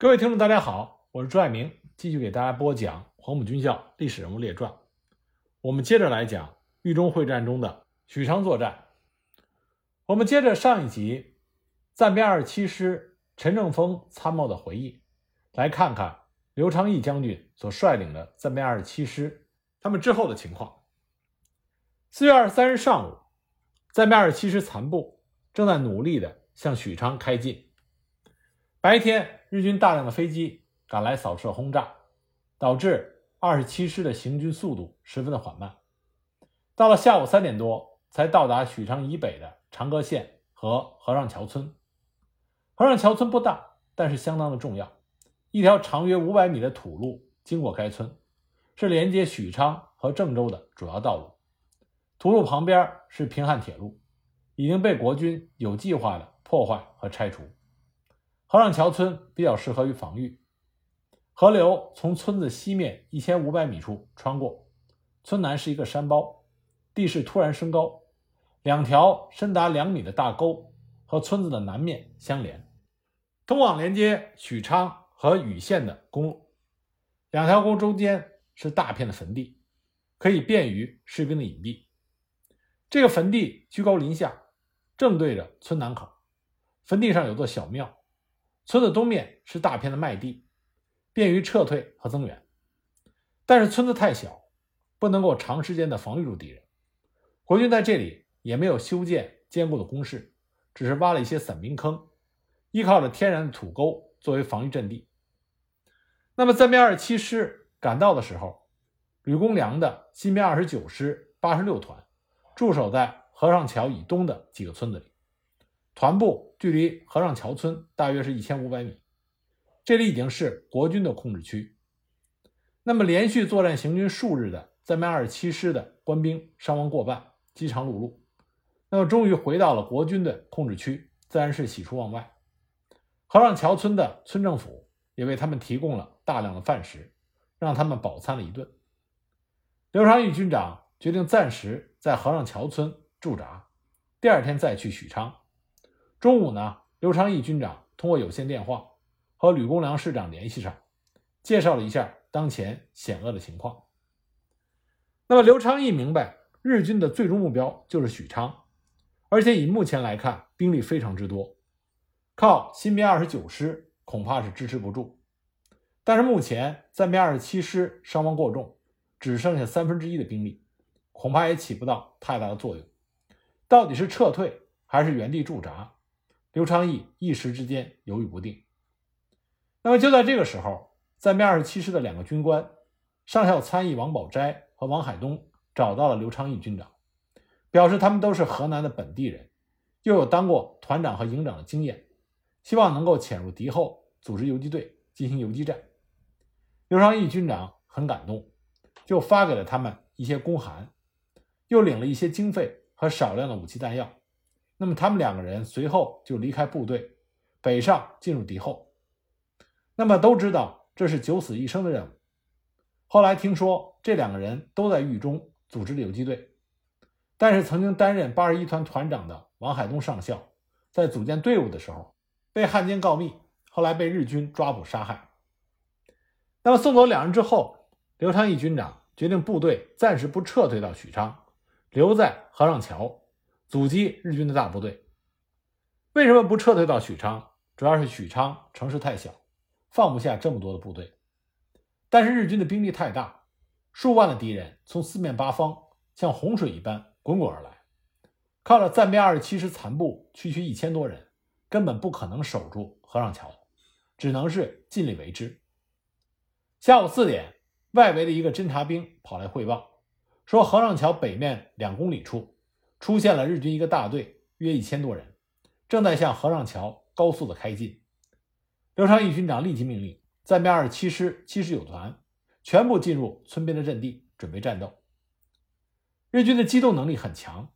各位听众，大家好，我是朱爱明，继续给大家播讲《黄埔军校历史人物列传》。我们接着来讲豫中会战中的许昌作战。我们接着上一集暂编二十七师陈正峰参谋的回忆，来看看刘昌义将军所率领的暂编二十七师他们之后的情况。四月二十三日上午，暂编二十七师残部正在努力的向许昌开进。白天，日军大量的飞机赶来扫射轰炸，导致二十七师的行军速度十分的缓慢。到了下午三点多，才到达许昌以北的长葛县和和尚桥村。和尚桥村不大，但是相当的重要。一条长约五百米的土路经过该村，是连接许昌和郑州的主要道路。土路旁边是平汉铁路，已经被国军有计划的破坏和拆除。河上桥村比较适合于防御，河流从村子西面一千五百米处穿过，村南是一个山包，地势突然升高，两条深达两米的大沟和村子的南面相连，通往连接许昌和禹县的公路。两条沟中间是大片的坟地，可以便于士兵的隐蔽。这个坟地居高临下，正对着村南口，坟地上有座小庙。村子东面是大片的麦地，便于撤退和增援。但是村子太小，不能够长时间的防御住敌人。国军在这里也没有修建坚固的工事，只是挖了一些散兵坑，依靠着天然的土沟作为防御阵地。那么暂编二十七师赶到的时候，吕公良的新编二十九师八十六团驻守在河上桥以东的几个村子里。团部距离河上桥村大约是一千五百米，这里已经是国军的控制区。那么，连续作战行军数日的暂编二十七师的官兵伤亡过半，饥肠辘辘。那么，终于回到了国军的控制区，自然是喜出望外。河上桥村的村政府也为他们提供了大量的饭食，让他们饱餐了一顿。刘长义军长决定暂时在河上桥村驻扎，第二天再去许昌。中午呢，刘昌义军长通过有线电话和吕公良师长联系上，介绍了一下当前险恶的情况。那么刘昌义明白，日军的最终目标就是许昌，而且以目前来看，兵力非常之多，靠新编二十九师恐怕是支持不住。但是目前暂编二十七师伤亡过重，只剩下三分之一的兵力，恐怕也起不到太大的作用。到底是撤退还是原地驻扎？刘昌义一时之间犹豫不定。那么就在这个时候，暂编二十七师的两个军官，上校参议王宝斋和王海东找到了刘昌义军长，表示他们都是河南的本地人，又有当过团长和营长的经验，希望能够潜入敌后，组织游击队进行游击战。刘昌义军长很感动，就发给了他们一些公函，又领了一些经费和少量的武器弹药。那么他们两个人随后就离开部队，北上进入敌后。那么都知道这是九死一生的任务。后来听说这两个人都在狱中组织了游击队，但是曾经担任八十一团团长的王海东上校，在组建队伍的时候被汉奸告密，后来被日军抓捕杀害。那么送走两人之后，刘昌义军长决定部队暂时不撤退到许昌，留在河上桥。阻击日军的大部队，为什么不撤退到许昌？主要是许昌城市太小，放不下这么多的部队。但是日军的兵力太大，数万的敌人从四面八方像洪水一般滚滚而来，靠着暂编二十七师残部区区一千多人，根本不可能守住河上桥，只能是尽力为之。下午四点，外围的一个侦察兵跑来汇报，说河上桥北面两公里处。出现了日军一个大队，约一千多人，正在向河上桥高速的开进。刘昌义军长立即命令暂编二十七师七十九团全部进入村边的阵地，准备战斗。日军的机动能力很强，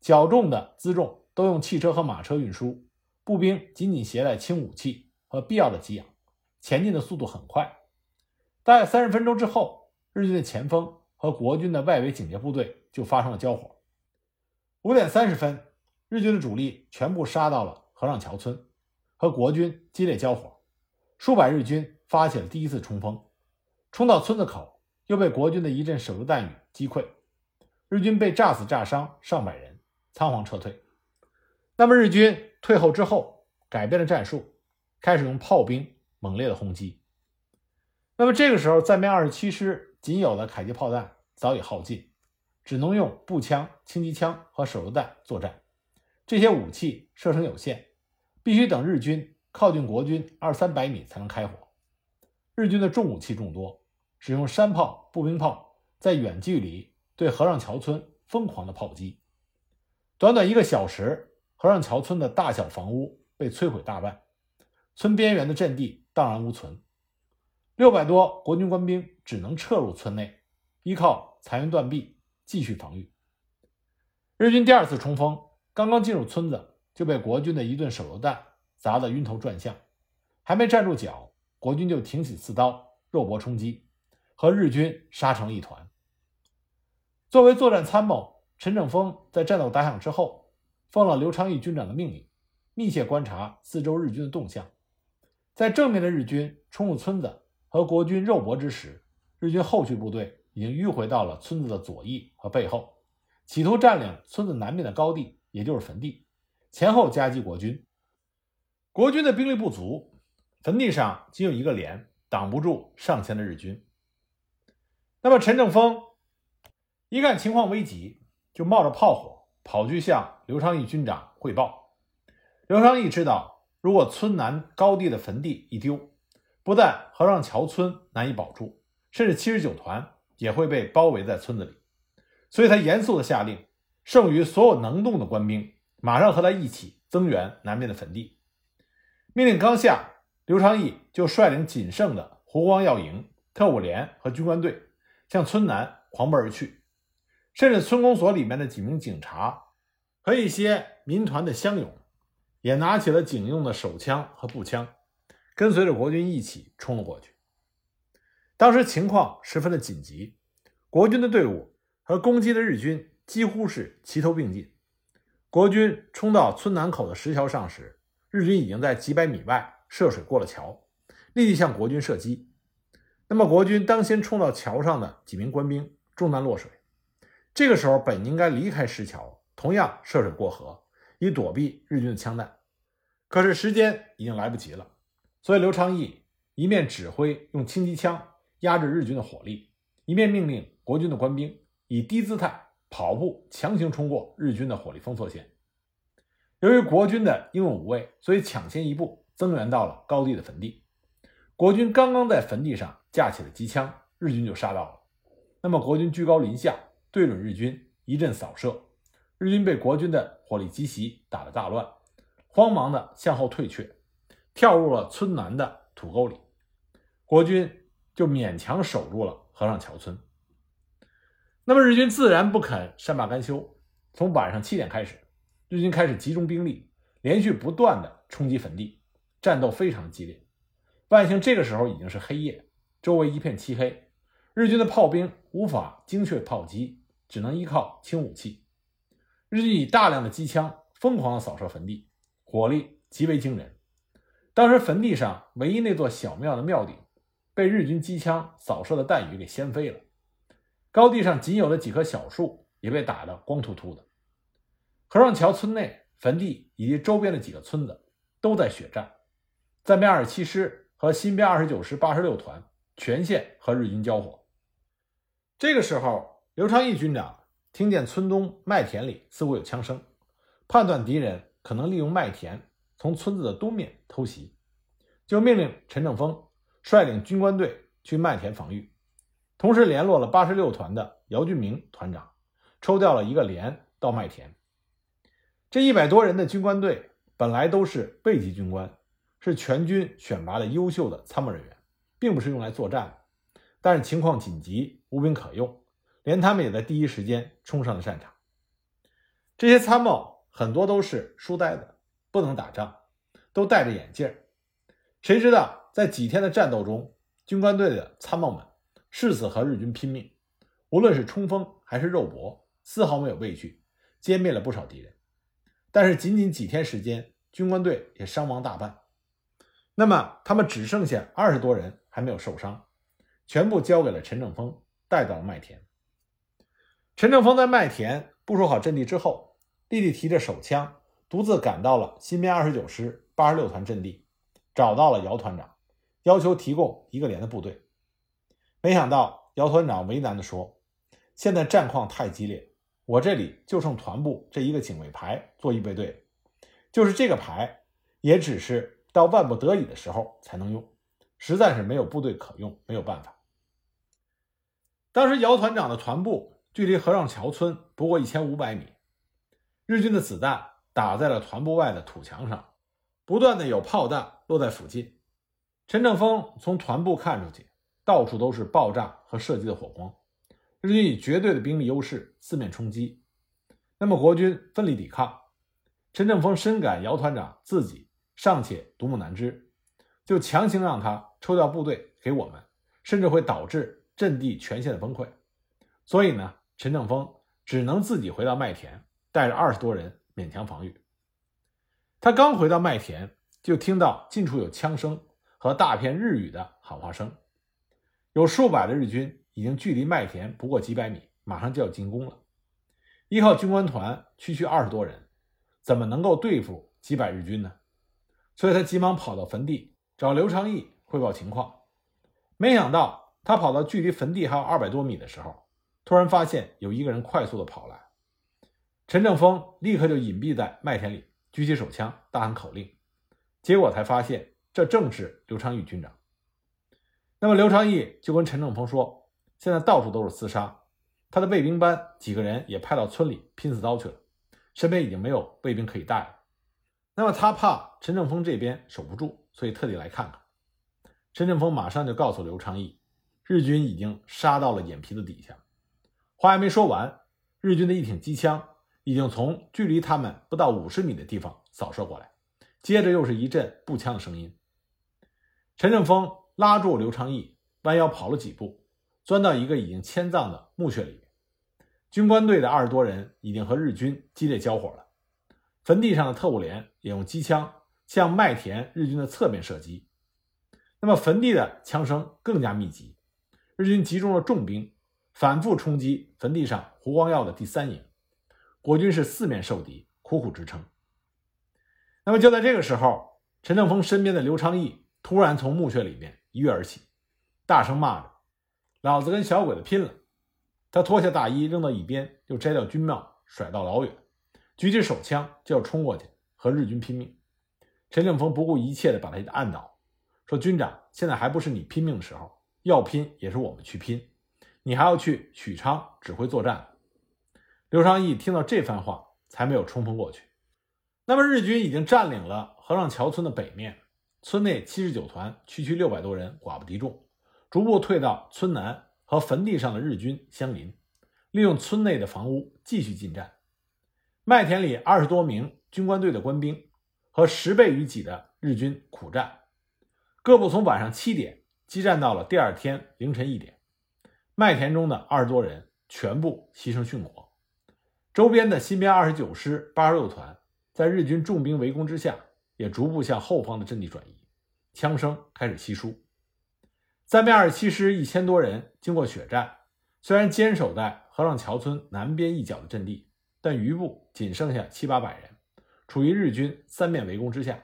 较重的辎重都用汽车和马车运输，步兵仅仅携带轻武器和必要的给养，前进的速度很快。大概三十分钟之后，日军的前锋和国军的外围警戒部队就发生了交火。五点三十分，日军的主力全部杀到了河上桥村，和国军激烈交火，数百日军发起了第一次冲锋，冲到村子口，又被国军的一阵手榴弹雨击溃，日军被炸死炸伤上百人，仓皇撤退。那么日军退后之后，改变了战术，开始用炮兵猛烈的轰击。那么这个时候，暂编二十七师仅有的迫击炮弹早已耗尽，只能用步枪、轻机枪和手榴弹作战。这些武器射程有限，必须等日军。靠近国军二三百米才能开火。日军的重武器众多，使用山炮、步兵炮，在远距离对河上桥村疯狂的炮击。短短一个小时，河上桥村的大小房屋被摧毁大半，村边缘的阵地荡然无存。六百多国军官兵只能撤入村内，依靠残垣断壁继续防御。日军第二次冲锋，刚刚进入村子，就被国军的一顿手榴弹。砸得晕头转向，还没站住脚，国军就挺起刺刀，肉搏冲击，和日军杀成一团。作为作战参谋，陈正风在战斗打响之后，奉了刘昌义军长的命令，密切观察四周日军的动向。在正面的日军冲入村子和国军肉搏之时，日军后续部队已经迂回到了村子的左翼和背后，企图占领村子南面的高地，也就是坟地，前后夹击国军。国军的兵力不足，坟地上仅有一个连，挡不住上千的日军。那么陈正峰一看情况危急，就冒着炮火跑去向刘昌义军长汇报。刘昌义知道，如果村南高地的坟地一丢，不但河上桥村难以保住，甚至七十九团也会被包围在村子里。所以他严肃地下令，剩余所有能动的官兵马上和他一起增援南面的坟地。命令刚下，刘长义就率领仅剩的湖光耀营、特务连和军官队向村南狂奔而去，甚至村公所里面的几名警察和一些民团的乡勇也拿起了警用的手枪和步枪，跟随着国军一起冲了过去。当时情况十分的紧急，国军的队伍和攻击的日军几乎是齐头并进。国军冲到村南口的石桥上时，日军已经在几百米外涉水过了桥，立即向国军射击。那么国军当先冲到桥上的几名官兵中弹落水。这个时候本应该离开石桥，同样涉水过河，以躲避日军的枪弹。可是时间已经来不及了，所以刘长义一面指挥用轻机枪压制日军的火力，一面命令国军的官兵以低姿态跑步强行冲过日军的火力封锁线。由于国军的英勇无畏，所以抢先一步增援到了高地的坟地。国军刚刚在坟地上架起了机枪，日军就杀到了。那么国军居高临下，对准日军一阵扫射，日军被国军的火力急袭打得大乱，慌忙的向后退却，跳入了村南的土沟里。国军就勉强守住了河上桥村。那么日军自然不肯善罢甘休，从晚上七点开始。日军开始集中兵力，连续不断的冲击坟地，战斗非常激烈。万幸这个时候已经是黑夜，周围一片漆黑，日军的炮兵无法精确炮击，只能依靠轻武器。日军以大量的机枪疯狂的扫射坟地，火力极为惊人。当时坟地上唯一那座小庙的庙顶，被日军机枪扫射的弹雨给掀飞了。高地上仅有的几棵小树也被打得光秃秃的。河上桥村内坟地以及周边的几个村子都在血战，暂编二十七师和新编二十九师八十六团全线和日军交火。这个时候，刘昌义军长听见村东麦田里似乎有枪声，判断敌人可能利用麦田从村子的东面偷袭，就命令陈正峰率领军官队去麦田防御，同时联络了八十六团的姚俊明团长，抽调了一个连到麦田。这一百多人的军官队本来都是备级军官，是全军选拔的优秀的参谋人员，并不是用来作战的。但是情况紧急，无兵可用，连他们也在第一时间冲上了战场。这些参谋很多都是书呆子，不能打仗，都戴着眼镜。谁知道在几天的战斗中，军官队的参谋们誓死和日军拼命，无论是冲锋还是肉搏，丝毫没有畏惧，歼灭了不少敌人。但是仅仅几天时间，军官队也伤亡大半。那么他们只剩下二十多人还没有受伤，全部交给了陈正峰带到了麦田。陈正峰在麦田部署好阵地之后，立即提着手枪，独自赶到了新编二十九师八十六团阵地，找到了姚团长，要求提供一个连的部队。没想到姚团长为难地说：“现在战况太激烈，我这里就剩团部这一个警卫排做预备队，就是这个排，也只是到万不得已的时候才能用，实在是没有部队可用，没有办法。”当时姚团长的团部。距离和尚桥村不过一千五百米，日军的子弹打在了团部外的土墙上，不断的有炮弹落在附近。陈正峰从团部看出去，到处都是爆炸和射击的火光，日军以绝对的兵力优势四面冲击。那么国军奋力抵抗，陈正峰深感姚团长自己尚且独木难支，就强行让他抽调部队给我们，甚至会导致阵地全线的崩溃。所以呢？陈正峰只能自己回到麦田，带着二十多人勉强防御。他刚回到麦田，就听到近处有枪声和大片日语的喊话声，有数百的日军已经距离麦田不过几百米，马上就要进攻了。依靠军官团区区二十多人，怎么能够对付几百日军呢？所以他急忙跑到坟地找刘长义汇报情况。没想到他跑到距离坟地还有二百多米的时候。突然发现有一个人快速的跑来，陈正峰立刻就隐蔽在麦田里，举起手枪，大喊口令。结果才发现，这正是刘昌义军长。那么刘昌义就跟陈正峰说：“现在到处都是厮杀，他的卫兵班几个人也派到村里拼刺刀去了，身边已经没有卫兵可以带了。那么他怕陈正峰这边守不住，所以特地来看看。”陈正峰马上就告诉刘昌义，日军已经杀到了眼皮子底下。话还没说完，日军的一挺机枪已经从距离他们不到五十米的地方扫射过来，接着又是一阵步枪的声音。陈正峰拉住刘昌义，弯腰跑了几步，钻到一个已经迁葬的墓穴里。军官队的二十多人已经和日军激烈交火了，坟地上的特务连也用机枪向麦田日军的侧面射击。那么坟地的枪声更加密集，日军集中了重兵。反复冲击坟地上胡光耀的第三营，国军是四面受敌，苦苦支撑。那么就在这个时候，陈正峰身边的刘昌义突然从墓穴里面一跃而起，大声骂着：“老子跟小鬼子拼了！”他脱下大衣扔到一边，又摘掉军帽甩到老远，举起手枪就要冲过去和日军拼命。陈正峰不顾一切地把他按倒，说：“军长，现在还不是你拼命的时候，要拼也是我们去拼。”你还要去许昌指挥作战？刘昌义听到这番话，才没有冲锋过去。那么日军已经占领了河上桥村的北面，村内七十九团区区六百多人，寡不敌众，逐步退到村南和坟地上的日军相邻，利用村内的房屋继续进战。麦田里二十多名军官队的官兵和十倍于己的日军苦战，各部从晚上七点激战到了第二天凌晨一点。麦田中的二十多人全部牺牲殉国，周边的新编二十九师八十六团在日军重兵围攻之下，也逐步向后方的阵地转移，枪声开始稀疏。三面二十七师一千多人经过血战，虽然坚守在河上桥村南边一角的阵地，但余部仅剩下七八百人，处于日军三面围攻之下。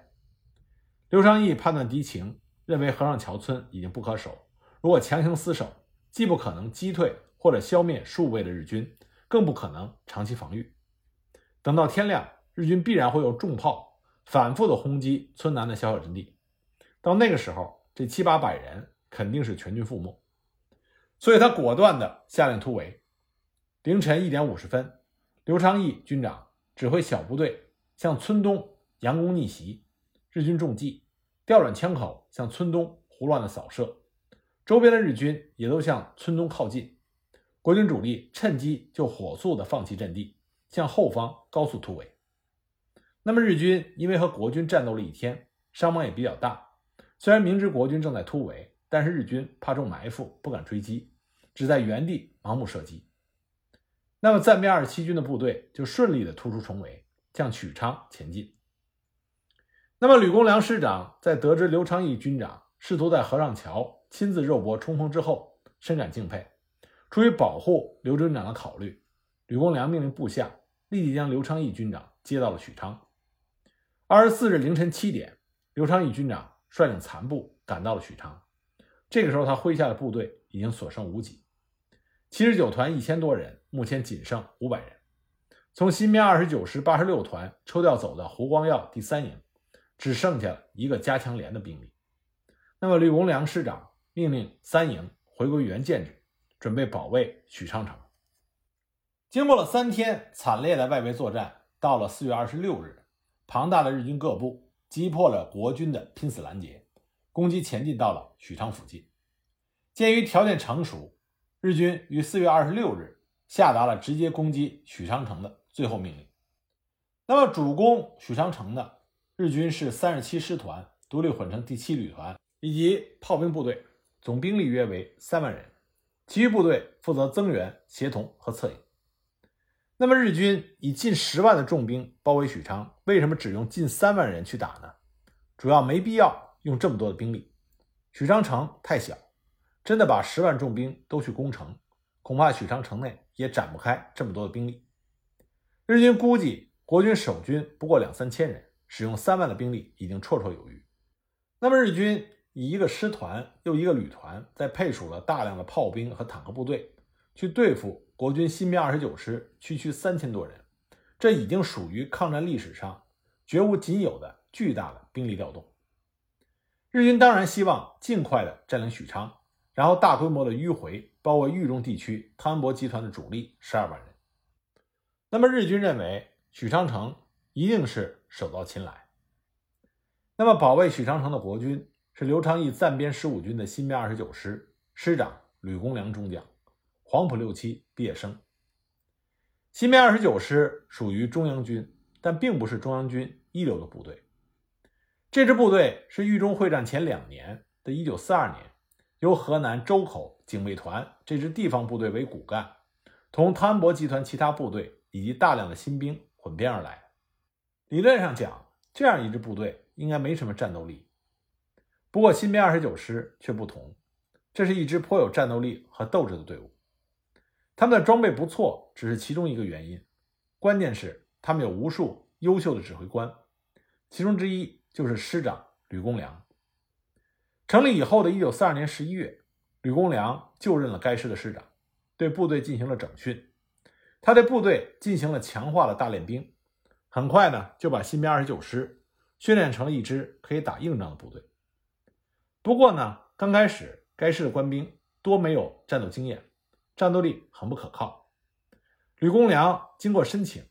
刘昌义判断敌情，认为河上桥村已经不可守，如果强行死守。既不可能击退或者消灭数倍的日军，更不可能长期防御。等到天亮，日军必然会用重炮反复的轰击村南的小小阵地。到那个时候，这七八百人肯定是全军覆没。所以他果断的下令突围。凌晨一点五十分，刘昌义军长指挥小部队向村东佯攻逆袭，日军中计，调转枪口向村东胡乱的扫射。周边的日军也都向村东靠近，国军主力趁机就火速的放弃阵地，向后方高速突围。那么日军因为和国军战斗了一天，伤亡也比较大。虽然明知国军正在突围，但是日军怕中埋伏，不敢追击，只在原地盲目射击。那么暂编二十七军的部队就顺利的突出重围，向许昌前进。那么吕公良师长在得知刘昌义军长试图在河上桥亲自肉搏冲锋之后，深感敬佩。出于保护刘军长的考虑，吕公良命令部下立即将刘昌义军长接到了许昌。二十四日凌晨七点，刘昌义军长率领残部赶到了许昌。这个时候，他麾下的部队已经所剩无几，七十九团一千多人，目前仅剩五百人。从新编二十九师八十六团抽调走的胡光耀第三营，只剩下了一个加强连的兵力。那么，吕公良师长命令三营回归原建制，准备保卫许昌城。经过了三天惨烈的外围作战，到了四月二十六日，庞大的日军各部击破了国军的拼死拦截，攻击前进到了许昌附近。鉴于条件成熟，日军于四月二十六日下达了直接攻击许昌城的。最后命令。那么主攻许昌城的日军是三十七师团独立混成第七旅团以及炮兵部队，总兵力约为三万人，其余部队负责增援、协同和策应。那么日军以近十万的重兵包围许昌，为什么只用近三万人去打呢？主要没必要用这么多的兵力，许昌城太小，真的把十万重兵都去攻城，恐怕许昌城内也展不开这么多的兵力。日军估计国军守军不过两三千人，使用三万的兵力已经绰绰有余。那么日军以一个师团又一个旅团，再配属了大量的炮兵和坦克部队，去对付国军新编二十九师区区三千多人，这已经属于抗战历史上绝无仅有的巨大的兵力调动。日军当然希望尽快的占领许昌，然后大规模的迂回包围豫中地区汤恩伯集团的主力十二万人。那么日军认为许昌城一定是手到擒来。那么保卫许昌城的国军是刘昌义暂编十五军的新编二十九师师长吕公良中将，黄埔六期毕业生。新编二十九师属于中央军，但并不是中央军一流的部队。这支部队是豫中会战前两年的一九四二年，由河南周口警卫团这支地方部队为骨干，同汤恩伯集团其他部队。以及大量的新兵混编而来，理论上讲，这样一支部队应该没什么战斗力。不过，新编二十九师却不同，这是一支颇有战斗力和斗志的队伍。他们的装备不错，只是其中一个原因，关键是他们有无数优秀的指挥官，其中之一就是师长吕公良。成立以后的一九四二年十一月，吕公良就任了该师的师长，对部队进行了整训。他对部队进行了强化的大练兵，很快呢就把新编二十九师训练成了一支可以打硬仗的部队。不过呢，刚开始该师的官兵多没有战斗经验，战斗力很不可靠。吕公良经过申请，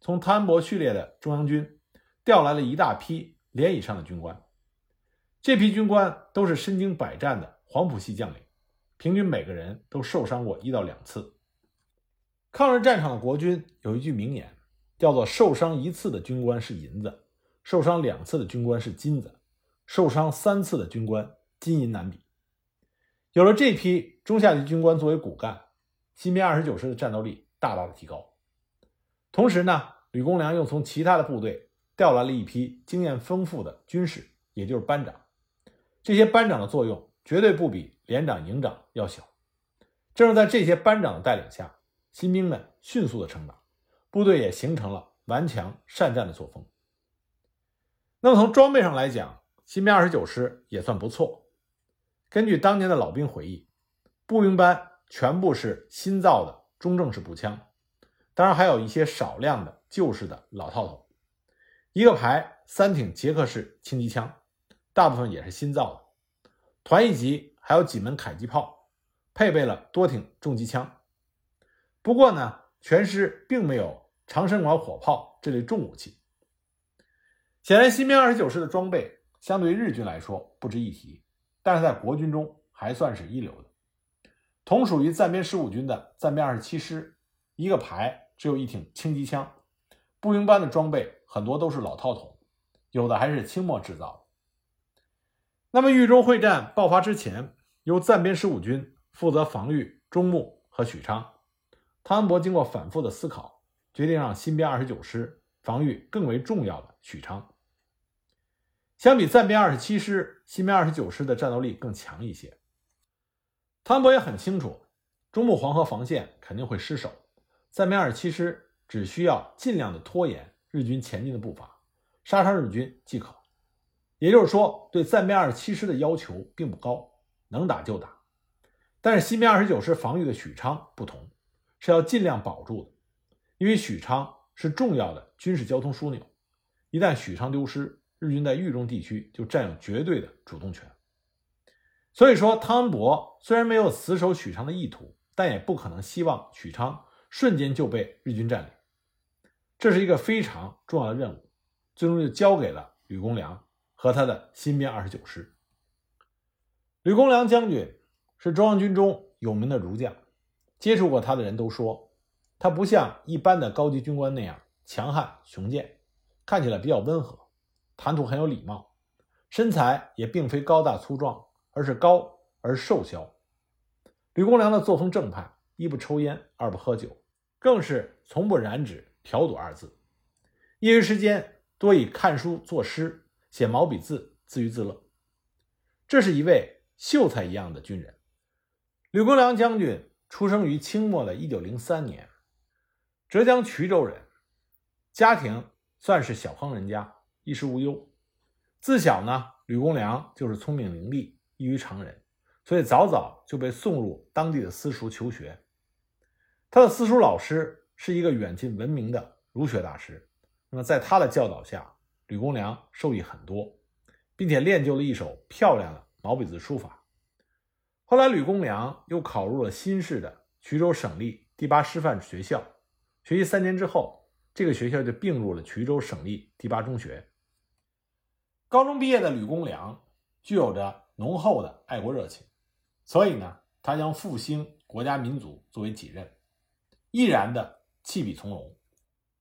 从汤恩伯序列的中央军调来了一大批连以上的军官，这批军官都是身经百战的黄埔系将领，平均每个人都受伤过一到两次。抗日战场的国军有一句名言，叫做“受伤一次的军官是银子，受伤两次的军官是金子，受伤三次的军官金银难比。”有了这批中下级军官作为骨干，新编二十九师的战斗力大大的提高。同时呢，吕公良又从其他的部队调来了一批经验丰富的军士，也就是班长。这些班长的作用绝对不比连长、营长要小。正是在这些班长的带领下。新兵们迅速的成长，部队也形成了顽强善战的作风。那么从装备上来讲，新编二十九师也算不错。根据当年的老兵回忆，步兵班全部是新造的中正式步枪，当然还有一些少量的旧式的老套头。一个排三挺捷克式轻机枪，大部分也是新造的。团一级还有几门迫击炮，配备了多挺重机枪。不过呢，全师并没有长身管火炮这类重武器。显然，新编二十九师的装备相对于日军来说不值一提，但是在国军中还算是一流的。同属于暂编十五军的暂编二十七师，一个排只有一挺轻机枪，步兵班的装备很多都是老套筒，有的还是清末制造的。那么，豫中会战爆发之前，由暂编十五军负责防御中牟和许昌。汤恩伯经过反复的思考，决定让新编二十九师防御更为重要的许昌。相比暂编二十七师，新编二十九师的战斗力更强一些。汤博也很清楚，中部黄河防线肯定会失守，暂编二十七师只需要尽量的拖延日军前进的步伐，杀伤日军即可。也就是说，对暂编二十七师的要求并不高，能打就打。但是新编二十九师防御的许昌不同，是要尽量保住的，因为许昌是重要的军事交通枢纽，一旦许昌丢失，日军在豫中地区就占有绝对的主动权。所以说，汤恩伯虽然没有死守许昌的意图，但也不可能希望许昌瞬间就被日军占领。这是一个非常重要的任务，最终就交给了吕公良和他的新编二十九师。吕公良将军。是中央军中有名的儒将，接触过他的人都说，他不像一般的高级军官那样强悍雄健，看起来比较温和，谈吐很有礼貌，身材也并非高大粗壮，而是高而瘦削。吕公良的作风正派，一不抽烟，二不喝酒，更是从不染指嫖赌二字。业余时间多以看书、作诗、写毛笔字自娱自乐。这是一位秀才一样的军人。吕公良将军出生于清末的一九零三年，浙江衢州人，家庭算是小康人家，衣食无忧。自小呢，吕公良就是聪明伶俐，异于常人，所以早早就被送入当地的私塾求学。他的私塾老师是一个远近闻名的儒学大师，那么在他的教导下，吕公良受益很多，并且练就了一手漂亮的毛笔字书法。后来，吕公良又考入了新式的衢州省立第八师范学校，学习三年之后，这个学校就并入了衢州省立第八中学。高中毕业的吕公良具有着浓厚的爱国热情，所以呢，他将复兴国家民族作为己任，毅然的弃笔从戎。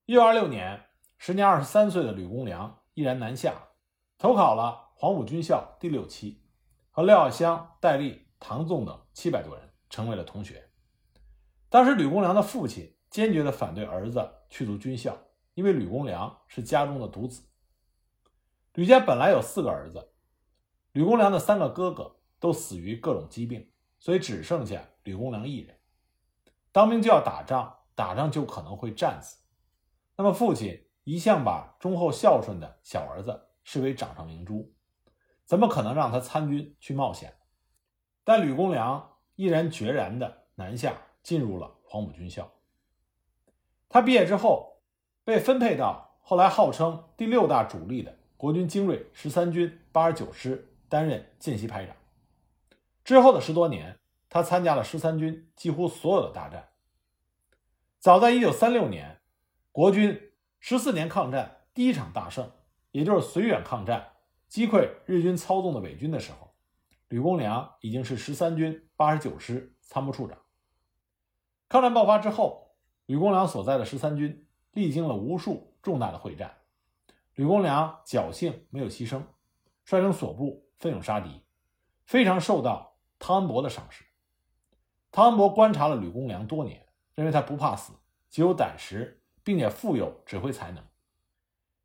一九二六年，时年二十三岁的吕公良毅然南下，投考了黄埔军校第六期，和廖耀湘、戴笠。唐纵等七百多人成为了同学。当时吕公良的父亲坚决的反对儿子去读军校，因为吕公良是家中的独子。吕家本来有四个儿子，吕公良的三个哥哥都死于各种疾病，所以只剩下吕公良一人。当兵就要打仗，打仗就可能会战死。那么父亲一向把忠厚孝顺的小儿子视为掌上明珠，怎么可能让他参军去冒险？但吕公良毅然决然地南下，进入了黄埔军校。他毕业之后，被分配到后来号称第六大主力的国军精锐十三军八十九师，担任见习排长。之后的十多年，他参加了十三军几乎所有的大战。早在一九三六年，国军十四年抗战第一场大胜，也就是绥远抗战，击溃日军操纵的伪军的时候。吕公良已经是十三军八十九师参谋处长。抗战爆发之后，吕公良所在的十三军历经了无数重大的会战，吕公良侥幸没有牺牲，率领所部奋勇杀敌，非常受到汤恩伯的赏识。汤恩伯观察了吕公良多年，认为他不怕死，极有胆识，并且富有指挥才能。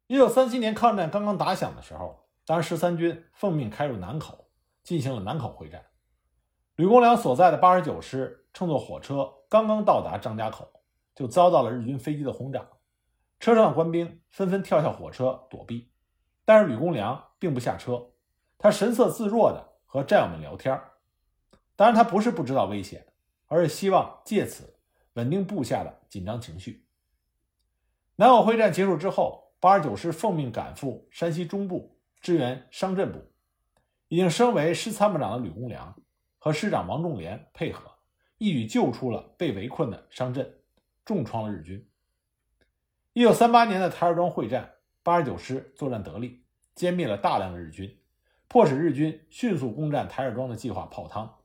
一九三七年抗战刚刚打响的时候，当十三军奉命开入南口。进行了南口会战，吕公良所在的八十九师乘坐火车刚刚到达张家口，就遭到了日军飞机的轰炸，车上的官兵纷纷跳下火车躲避，但是吕公良并不下车，他神色自若地和战友们聊天当然，他不是不知道危险，而是希望借此稳定部下的紧张情绪。南口会战结束之后，八十九师奉命赶赴山西中部支援商震部。已经升为师参谋长的吕公良和师长王仲廉配合，一举救出了被围困的商镇，重创了日军。一九三八年的台儿庄会战，八十九师作战得力，歼灭了大量的日军，迫使日军迅速攻占台儿庄的计划泡汤。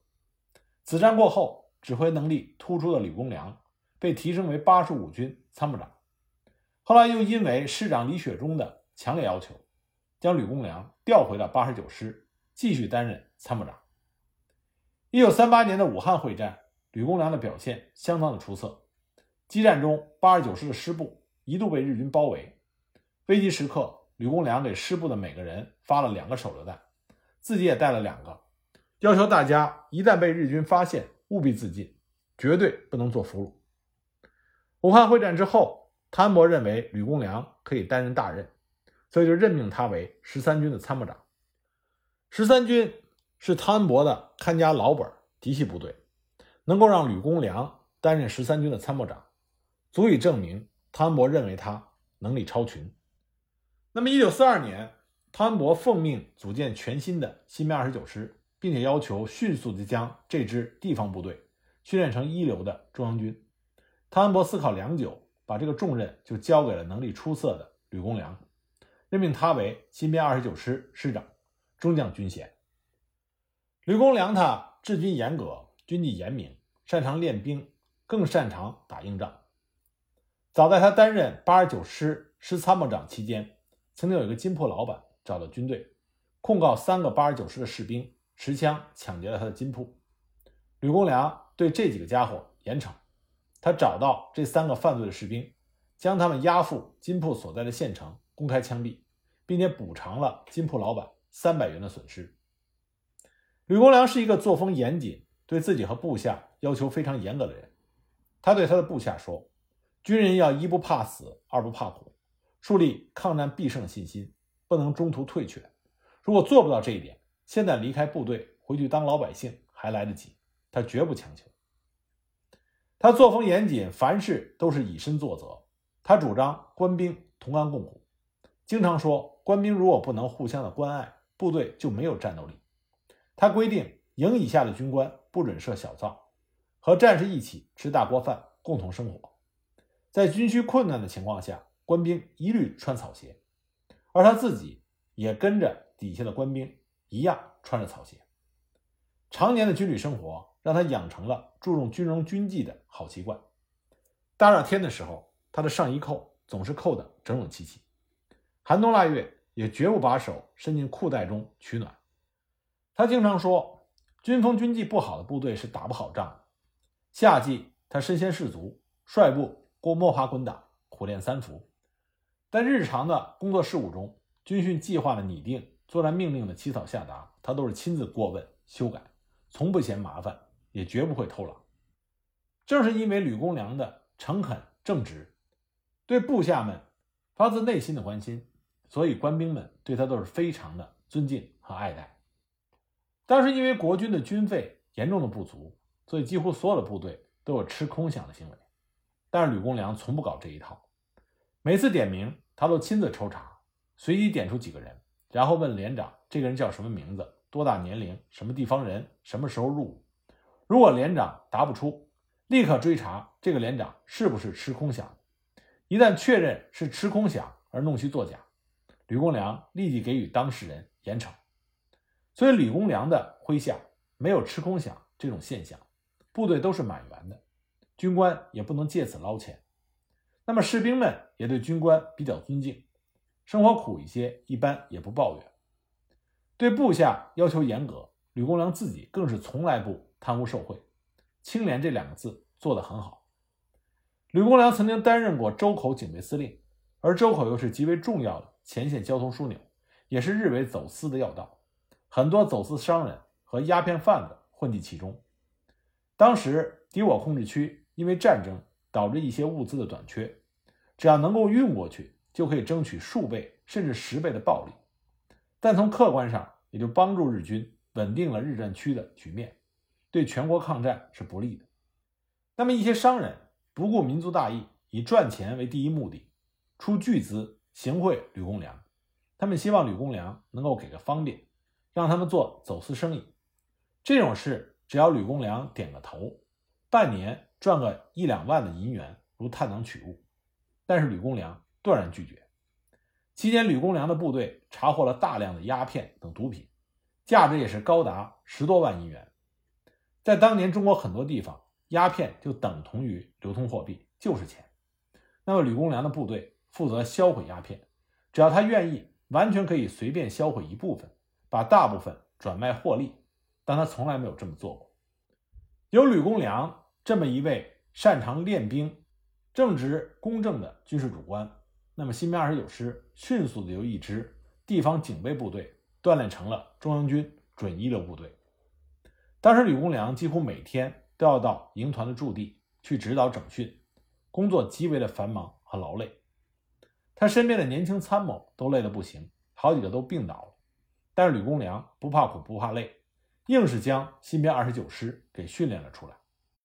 此战过后，指挥能力突出的吕公良被提升为八十五军参谋长，后来又因为师长李雪中的强烈要求，将吕公良调回了八十九师。继续担任参谋长。一九三八年的武汉会战，吕公良的表现相当的出色。激战中，八十九师的师部一度被日军包围，危急时刻，吕公良给师部的每个人发了两个手榴弹，自己也带了两个，要求大家一旦被日军发现，务必自尽，绝对不能做俘虏。武汉会战之后，汤恩伯认为吕公良可以担任大任，所以就任命他为十三军的参谋长。十三军是汤恩伯的看家老本嫡系部队，能够让吕公良担任十三军的参谋长，足以证明汤恩伯认为他能力超群。那么，一九四二年，汤恩伯奉命组建全新的新编二十九师，并且要求迅速地将这支地方部队训练成一流的中央军。汤恩伯思考良久，把这个重任就交给了能力出色的吕公良，任命他为新编二十九师师长，中将军衔。吕公良他治军严格，军纪严明，擅长练兵，更擅长打硬仗。早在他担任八十九师师参谋长期间，曾经有一个金铺老板找到军队，控告三个八十九师的士兵持枪抢劫了他的金铺。吕公良对这几个家伙严惩。他找到这三个犯罪的士兵，将他们押赴金铺所在的县城，公开枪毙，并且补偿了金铺老板三百元的损失。吕公良是一个作风严谨、对自己和部下要求非常严格的人。他对他的部下说：“军人要一不怕死，二不怕苦，树立抗战必胜的信心，不能中途退却。如果做不到这一点，现在离开部队回去当老百姓还来得及。他绝不强求。”他作风严谨，凡事都是以身作则。他主张官兵同甘共苦，经常说官兵如果不能互相的关爱，部队就没有战斗力。他规定营以下的军官不准设小灶，和战士一起吃大锅饭，共同生活。在军需困难的情况下，官兵一律穿草鞋，而他自己也跟着底下的官兵一样穿着草鞋。常年的军旅生活。让他养成了注重军容军纪的好习惯。大热天的时候，他的上衣扣总是扣得整整齐齐；寒冬腊月，也绝不把手伸进裤袋中取暖。他经常说：“军风军纪不好的部队是打不好仗的。”夏季，他身先士卒，率部过摸爬滚打，苦练三伏。在日常的工作事务中，军训计划的拟定、作战命令的起草下达，他都是亲自过问修改，从不嫌麻烦。也绝不会偷懒。正是因为吕公良的诚恳正直，对部下们发自内心的关心，所以官兵们对他都是非常的尊敬和爱戴。当时因为国军的军费严重的不足，所以几乎所有的部队都有吃空饷的行为。但是吕公良从不搞这一套，每次点名他都亲自抽查，随机点出几个人，然后问连长这个人叫什么名字、多大年龄、什么地方人、什么时候入伍。如果连长答不出，立刻追查这个连长是不是吃空饷。一旦确认是吃空饷而弄虚作假，吕公良立即给予当事人严惩。所以吕公良的麾下没有吃空饷这种现象，部队都是满员的，军官也不能借此捞钱。那么士兵们也对军官比较尊敬，生活苦一些，一般也不抱怨。对部下要求严格，吕公良自己更是从来不。贪污受贿，清廉这两个字做得很好。吕公良曾经担任过周口警备司令，而周口又是极为重要的前线交通枢纽，也是日伪走私的要道，很多走私商人和鸦片贩子混迹其中。当时敌我控制区因为战争导致一些物资的短缺，只要能够运过去，就可以争取数倍甚至十倍的暴利，但从客观上也就帮助日军稳定了日战区的局面。对全国抗战是不利的。那么一些商人不顾民族大义，以赚钱为第一目的，出巨资行贿吕公良。他们希望吕公良能够给个方便，让他们做走私生意。这种事只要吕公良点个头，半年赚个一两万的银元如探囊取物。但是吕公良断然拒绝。期间，吕公良的部队查获了大量的鸦片等毒品，价值也是高达十多万银元。在当年中国很多地方，鸦片就等同于流通货币，就是钱。那么吕公良的部队负责销毁鸦片，只要他愿意，完全可以随便销毁一部分，把大部分转卖获利。但他从来没有这么做过。有吕公良这么一位擅长练兵、正直公正的军事主官，那么新编二十九师迅速的由一支地方警备部队锻炼成了中央军准一流部队。当时吕公良几乎每天都要到营团的驻地去指导整训，工作极为的繁忙和劳累。他身边的年轻参谋都累得不行，好几个都病倒了。但是吕公良不怕苦不怕累，硬是将新编二十九师给训练了出来。